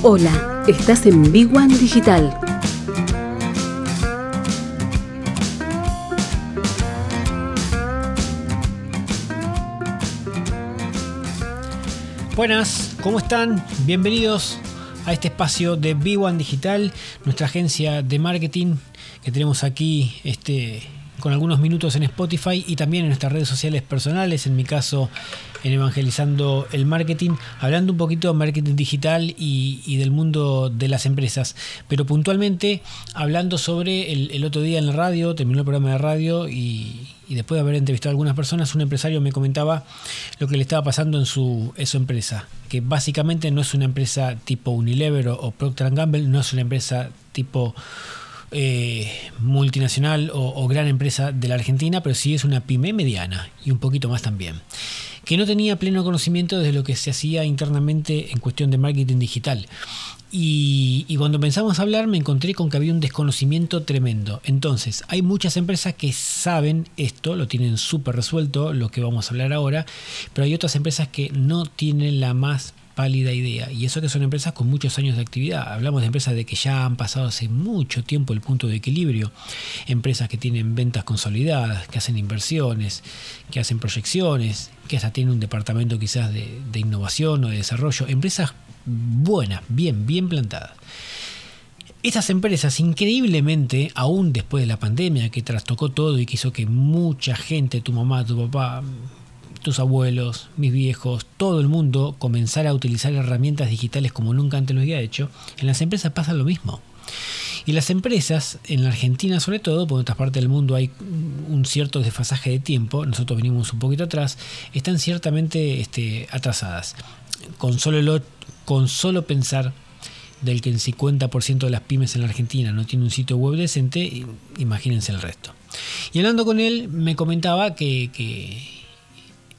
Hola, estás en Big One Digital. Buenas, ¿cómo están? Bienvenidos a este espacio de Big One Digital, nuestra agencia de marketing que tenemos aquí este, con algunos minutos en Spotify y también en nuestras redes sociales personales, en mi caso en Evangelizando el Marketing, hablando un poquito de marketing digital y, del mundo de las empresas, pero puntualmente hablando sobre el, otro día en la radio, terminó el programa de radio y, después de haber entrevistado a algunas personas, un empresario me comentaba lo que le estaba pasando en su, en su empresa, que básicamente no es una empresa tipo Unilever o Procter Gamble, no es una empresa tipo eh, multinacional o, gran empresa de la Argentina, pero sí es una pyme mediana y un poquito más también, que no tenía pleno conocimiento de lo que se hacía internamente en cuestión de marketing digital. Y, y, cuando pensamos a hablar me encontré con que había un desconocimiento tremendo. Entonces, hay muchas empresas que saben esto, lo tienen súper resuelto, lo que vamos a hablar ahora, pero hay otras empresas que no tienen la más pálida idea. Y eso que son empresas con muchos años de actividad. Hablamos de empresas de que ya han pasado hace mucho tiempo el punto de equilibrio. Empresas que tienen ventas consolidadas, que hacen inversiones, que hacen proyecciones, que hasta tienen un departamento quizás de, innovación o de desarrollo. Empresas buenas, bien, bien plantadas. Estas empresas, increíblemente, aún después de la pandemia que trastocó todo y que hizo que mucha gente, tu mamá, tu papá, tus abuelos, mis viejos, todo el mundo comenzar a utilizar herramientas digitales como nunca antes lo había hecho, en las empresas pasa lo mismo. Y las empresas, en la Argentina sobre todo, porque en otras partes del mundo hay un cierto desfasaje de tiempo, nosotros venimos un poquito atrás, están ciertamente este, atrasadas. Con solo, con solo pensar del que el 50% de las pymes en la Argentina no tiene un sitio web decente, imagínense el resto. Y hablando con él, me comentaba que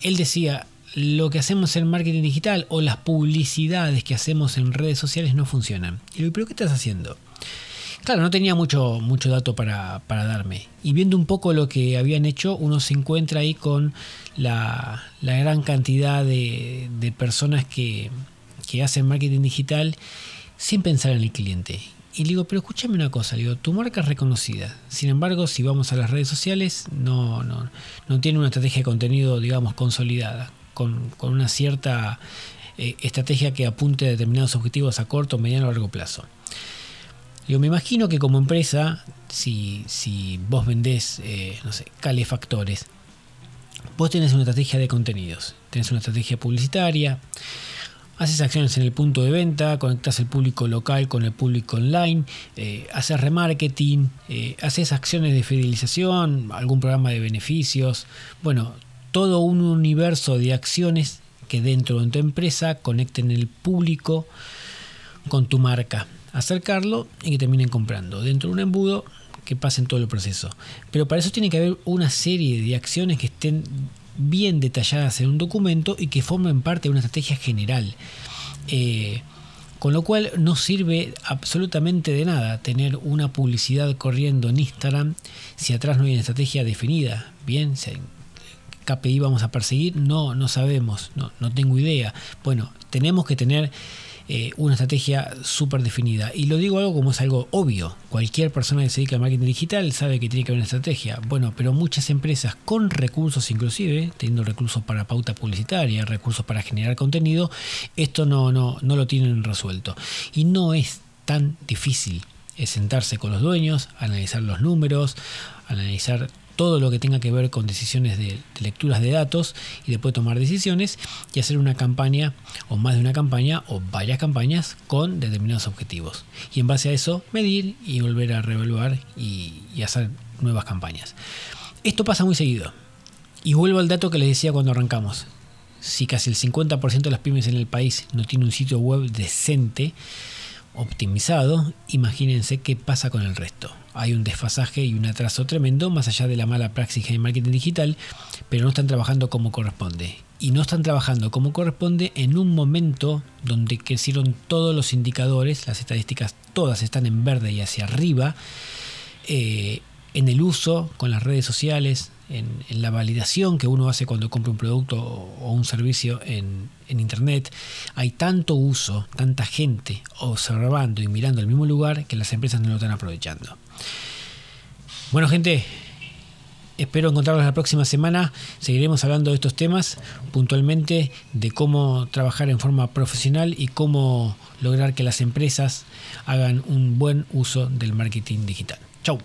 él decía, lo que hacemos en marketing digital o las publicidades que hacemos en redes sociales no funcionan. Y le ¿pero qué estás haciendo? Claro, no tenía mucho, mucho dato para, darme. Y viendo un poco lo que habían hecho, uno se encuentra ahí con la, gran cantidad de, personas que, que hacen marketing digital sin pensar en el cliente. Y le digo, pero escúchame una cosa, digo, tu marca es reconocida. Sin embargo, si vamos a las redes sociales, no, no, no tiene una estrategia de contenido, digamos, consolidada, con, una cierta eh, estrategia que apunte a determinados objetivos a corto, mediano o largo plazo. Yo me imagino que como empresa, si, si vos vendés, eh, no sé, calefactores, vos tenés una estrategia de contenidos, tenés una estrategia publicitaria, haces acciones en el punto de venta, conectas el público local con el público online, eh, haces remarketing, eh, haces acciones de fidelización, algún programa de beneficios, bueno, todo un universo de acciones que dentro de tu empresa conecten el público con tu marca, acercarlo y que terminen comprando. Dentro de un embudo que pasen todo el proceso. Pero para eso tiene que haber una serie de acciones que estén bien detalladas en un documento y que formen parte de una estrategia general. Eh, con lo cual no sirve absolutamente de nada tener una publicidad corriendo en Instagram si atrás no hay una estrategia definida. Bien, KPI vamos a perseguir, no, no sabemos, no, no tengo idea. Bueno, tenemos que tener eh, una estrategia súper definida. Y lo digo algo como es algo obvio. Cualquier persona que se dedica al marketing digital sabe que tiene que haber una estrategia. Bueno, pero muchas empresas con recursos inclusive, teniendo recursos para pauta publicitaria, recursos para generar contenido, esto no, no, no lo tienen resuelto. Y no es tan difícil es sentarse con los dueños, analizar los números, analizar todo lo que tenga que ver con decisiones de, lecturas de datos y después tomar decisiones y hacer una campaña o más de una campaña o varias campañas con determinados objetivos. Y en base a eso medir y volver a reevaluar y, y hacer nuevas campañas. Esto pasa muy seguido. Y vuelvo al dato que les decía cuando arrancamos. Si casi el 50% de las pymes en el país no tiene un sitio web decente, optimizado, imagínense qué pasa con el resto hay un desfasaje y un atraso tremendo más allá de la mala praxis de marketing digital, pero no están trabajando como corresponde. Y no están trabajando como corresponde en un momento donde crecieron todos los indicadores, las estadísticas todas están en verde y hacia arriba, eh, en el uso con las redes sociales, en, la validación que uno hace cuando compra un producto o un servicio en, Internet, hay tanto uso, tanta gente observando y mirando el mismo lugar que las empresas no lo están aprovechando. Bueno gente, espero encontrarlos la próxima semana. Seguiremos hablando de estos temas puntualmente, de cómo trabajar en forma profesional y cómo lograr que las empresas hagan un buen uso del marketing digital. Chau.